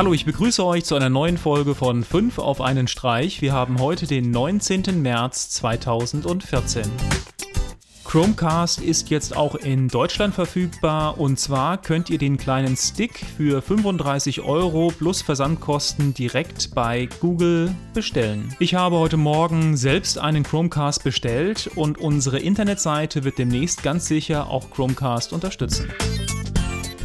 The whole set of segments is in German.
Hallo, ich begrüße euch zu einer neuen Folge von 5 auf einen Streich. Wir haben heute den 19. März 2014. Chromecast ist jetzt auch in Deutschland verfügbar und zwar könnt ihr den kleinen Stick für 35 Euro plus Versandkosten direkt bei Google bestellen. Ich habe heute Morgen selbst einen Chromecast bestellt und unsere Internetseite wird demnächst ganz sicher auch Chromecast unterstützen.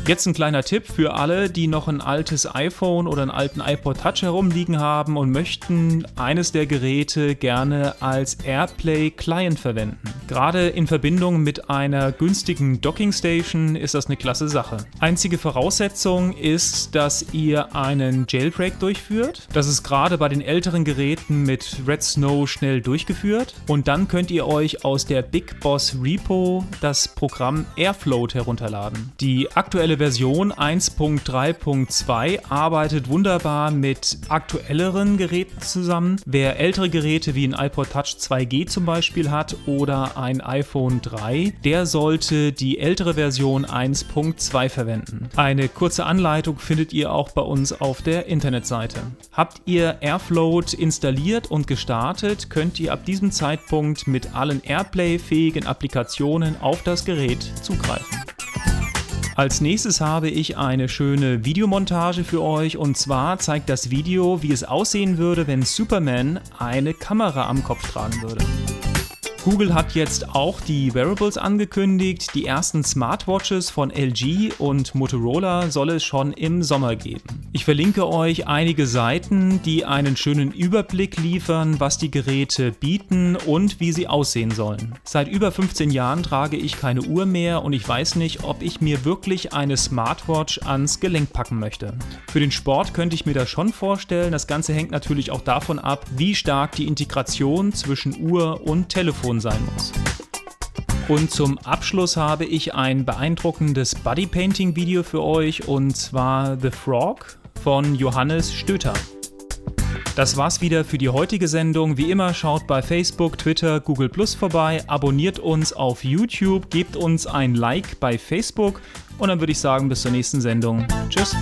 Jetzt ein kleiner Tipp für alle, die noch ein altes iPhone oder einen alten iPod Touch herumliegen haben und möchten eines der Geräte gerne als AirPlay Client verwenden. Gerade in Verbindung mit einer günstigen Docking Station ist das eine klasse Sache. Einzige Voraussetzung ist, dass ihr einen Jailbreak durchführt. Das ist gerade bei den älteren Geräten mit Red Snow schnell durchgeführt. Und dann könnt ihr euch aus der Big Boss Repo das Programm Airfloat herunterladen. Die aktuelle aktuelle Version 1.3.2 arbeitet wunderbar mit aktuelleren Geräten zusammen. Wer ältere Geräte wie ein iPod Touch 2G zum Beispiel hat oder ein iPhone 3, der sollte die ältere Version 1.2 verwenden. Eine kurze Anleitung findet ihr auch bei uns auf der Internetseite. Habt ihr Airfloat installiert und gestartet, könnt ihr ab diesem Zeitpunkt mit allen Airplay-fähigen Applikationen auf das Gerät zugreifen. Als nächstes habe ich eine schöne Videomontage für euch und zwar zeigt das Video, wie es aussehen würde, wenn Superman eine Kamera am Kopf tragen würde. Google hat jetzt auch die Wearables angekündigt. Die ersten Smartwatches von LG und Motorola soll es schon im Sommer geben. Ich verlinke euch einige Seiten, die einen schönen Überblick liefern, was die Geräte bieten und wie sie aussehen sollen. Seit über 15 Jahren trage ich keine Uhr mehr und ich weiß nicht, ob ich mir wirklich eine Smartwatch ans Gelenk packen möchte. Für den Sport könnte ich mir das schon vorstellen. Das Ganze hängt natürlich auch davon ab, wie stark die Integration zwischen Uhr und Telefon Person sein muss. Und zum Abschluss habe ich ein beeindruckendes Bodypainting-Video für euch und zwar The Frog von Johannes Stöter. Das war's wieder für die heutige Sendung. Wie immer schaut bei Facebook, Twitter, Google Plus vorbei, abonniert uns auf YouTube, gebt uns ein Like bei Facebook und dann würde ich sagen, bis zur nächsten Sendung. Tschüss.